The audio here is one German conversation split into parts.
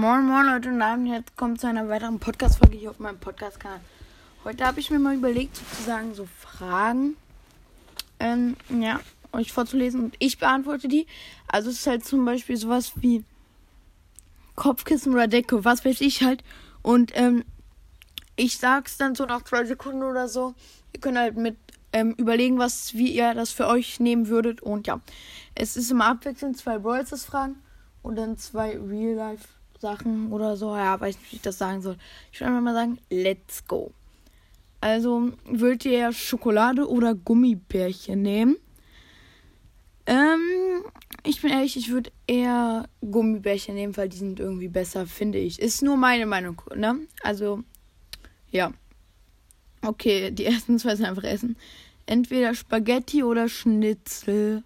Moin Moin Leute und Abend, jetzt kommt zu einer weiteren Podcast-Folge hier auf meinem Podcast-Kanal. Heute habe ich mir mal überlegt, sozusagen so Fragen, ähm, ja, euch vorzulesen und ich beantworte die. Also es ist halt zum Beispiel sowas wie Kopfkissen oder Decke, was weiß ich halt. Und ähm, ich sag's dann so nach zwei Sekunden oder so. Ihr könnt halt mit ähm, überlegen, was, wie ihr das für euch nehmen würdet. Und ja, es ist immer abwechselnd zwei Brawlers Fragen und dann zwei Real-Life-Sachen oder so. Ja, weiß nicht, wie ich das sagen soll. Ich würde einfach mal sagen, let's go. Also, würdet ihr Schokolade oder Gummibärchen nehmen? Ähm, ich bin ehrlich, ich würde eher Gummibärchen nehmen, weil die sind irgendwie besser, finde ich. Ist nur meine Meinung, ne? Also, ja. Okay, die ersten zwei sind einfach essen. Entweder Spaghetti oder Schnitzel.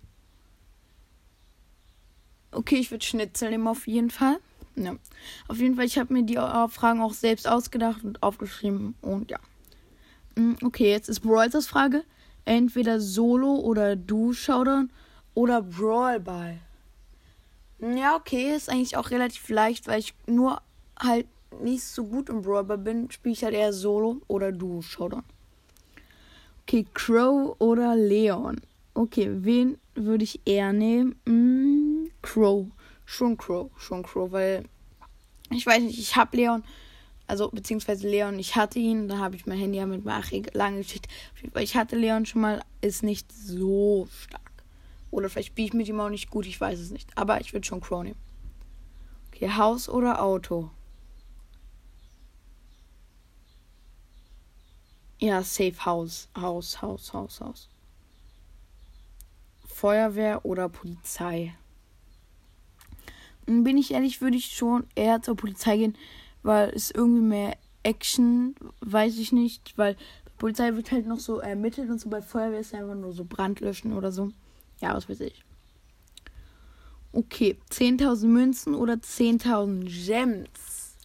Okay, ich würde Schnitzel nehmen auf jeden Fall. Ja. Auf jeden Fall, ich habe mir die Fragen auch selbst ausgedacht und aufgeschrieben. Und ja. Mm, okay, jetzt ist Brawls Frage. Entweder Solo oder Du Showdown oder Brawl Ball. Ja, okay, ist eigentlich auch relativ leicht, weil ich nur halt nicht so gut im Brawl Ball bin, spiele ich halt eher Solo oder Du Showdown. Okay, Crow oder Leon. Okay, wen würde ich eher nehmen? Mm, Crow. Schon Crow. Schon Crow, weil ich weiß nicht, ich habe Leon, also beziehungsweise Leon, ich hatte ihn, da habe ich mein Handy ja mit Machi lange Geschichte. Ich hatte Leon schon mal, ist nicht so stark. Oder vielleicht spiele ich mit ihm auch nicht gut, ich weiß es nicht. Aber ich würde schon Crow nehmen. Okay, Haus oder Auto? Ja, Safe House. Haus, Haus, Haus, Haus. Feuerwehr oder Polizei? Bin ich ehrlich, würde ich schon eher zur Polizei gehen, weil es irgendwie mehr Action, weiß ich nicht, weil bei Polizei wird halt noch so ermittelt und so bei Feuerwehr ist einfach nur so Brandlöschen oder so. Ja, was weiß ich. Okay, 10.000 Münzen oder 10.000 Gems?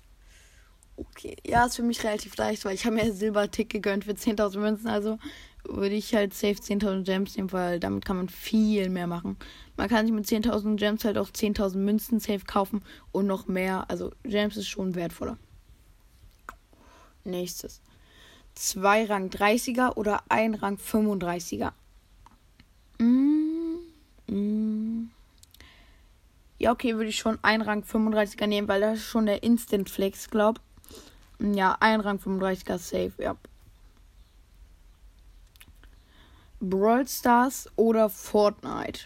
Okay, ja, ist für mich relativ leicht, weil ich habe mir Silbertick gegönnt für 10.000 Münzen, also würde ich halt safe 10.000 Gems nehmen, weil damit kann man viel mehr machen. Man kann sich mit 10.000 Gems halt auch 10.000 Münzen safe kaufen und noch mehr. Also Gems ist schon wertvoller. Nächstes. Zwei Rang 30er oder ein Rang 35er? Mm, mm. Ja, okay, würde ich schon ein Rang 35er nehmen, weil das ist schon der Instant Flex, glaub. Ja, ein Rang 35er safe, ja. Brawl Stars oder Fortnite?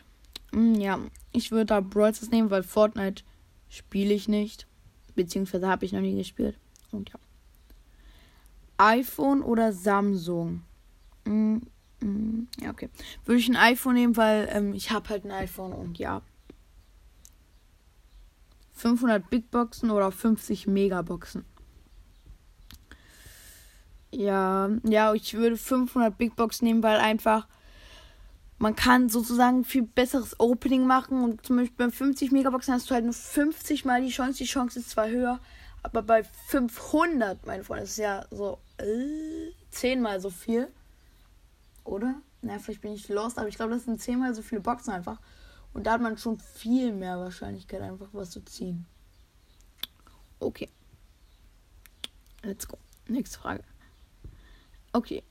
Hm, ja, ich würde da Brawl Stars nehmen, weil Fortnite spiele ich nicht. Beziehungsweise habe ich noch nie gespielt. Und ja. iPhone oder Samsung? Mm, mm, ja, okay. Würde ich ein iPhone nehmen, weil ähm, ich habe halt ein iPhone und ja. 500 Big Boxen oder 50 Megaboxen? Ja, ja, ich würde 500 Big Box nehmen, weil einfach man kann sozusagen viel besseres Opening machen und zum Beispiel bei 50 Megaboxen hast du halt nur 50 mal die Chance. Die Chance ist zwar höher, aber bei 500, meine Freunde, ist ja so äh, 10 mal so viel. Oder? Na, vielleicht bin ich lost, aber ich glaube, das sind 10 mal so viele Boxen einfach. Und da hat man schon viel mehr Wahrscheinlichkeit, einfach was zu ziehen. Okay. Let's go. Nächste Frage. Okay.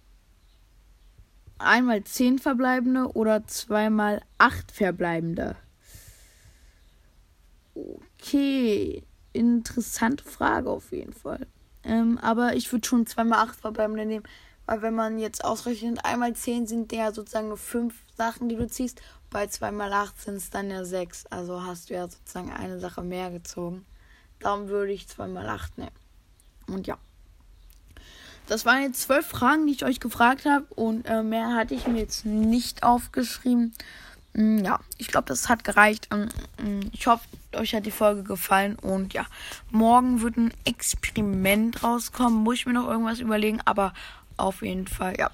Einmal 10 verbleibende oder zweimal 8 verbleibende? Okay. Interessante Frage auf jeden Fall. Ähm, aber ich würde schon zweimal 8 verbleibende nehmen. Weil wenn man jetzt ausrechnet, einmal 10 sind ja sozusagen nur 5 Sachen, die du ziehst. Bei zweimal 8 sind es dann ja 6. Also hast du ja sozusagen eine Sache mehr gezogen. Darum würde ich zweimal 8 nehmen. Und ja. Das waren jetzt zwölf Fragen, die ich euch gefragt habe. Und äh, mehr hatte ich mir jetzt nicht aufgeschrieben. Mm, ja, ich glaube, das hat gereicht. Ähm, mm, ich hoffe, euch hat die Folge gefallen. Und ja, morgen wird ein Experiment rauskommen. Muss ich mir noch irgendwas überlegen. Aber auf jeden Fall, ja.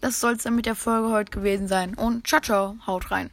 Das soll es dann mit der Folge heute gewesen sein. Und ciao, ciao. Haut rein.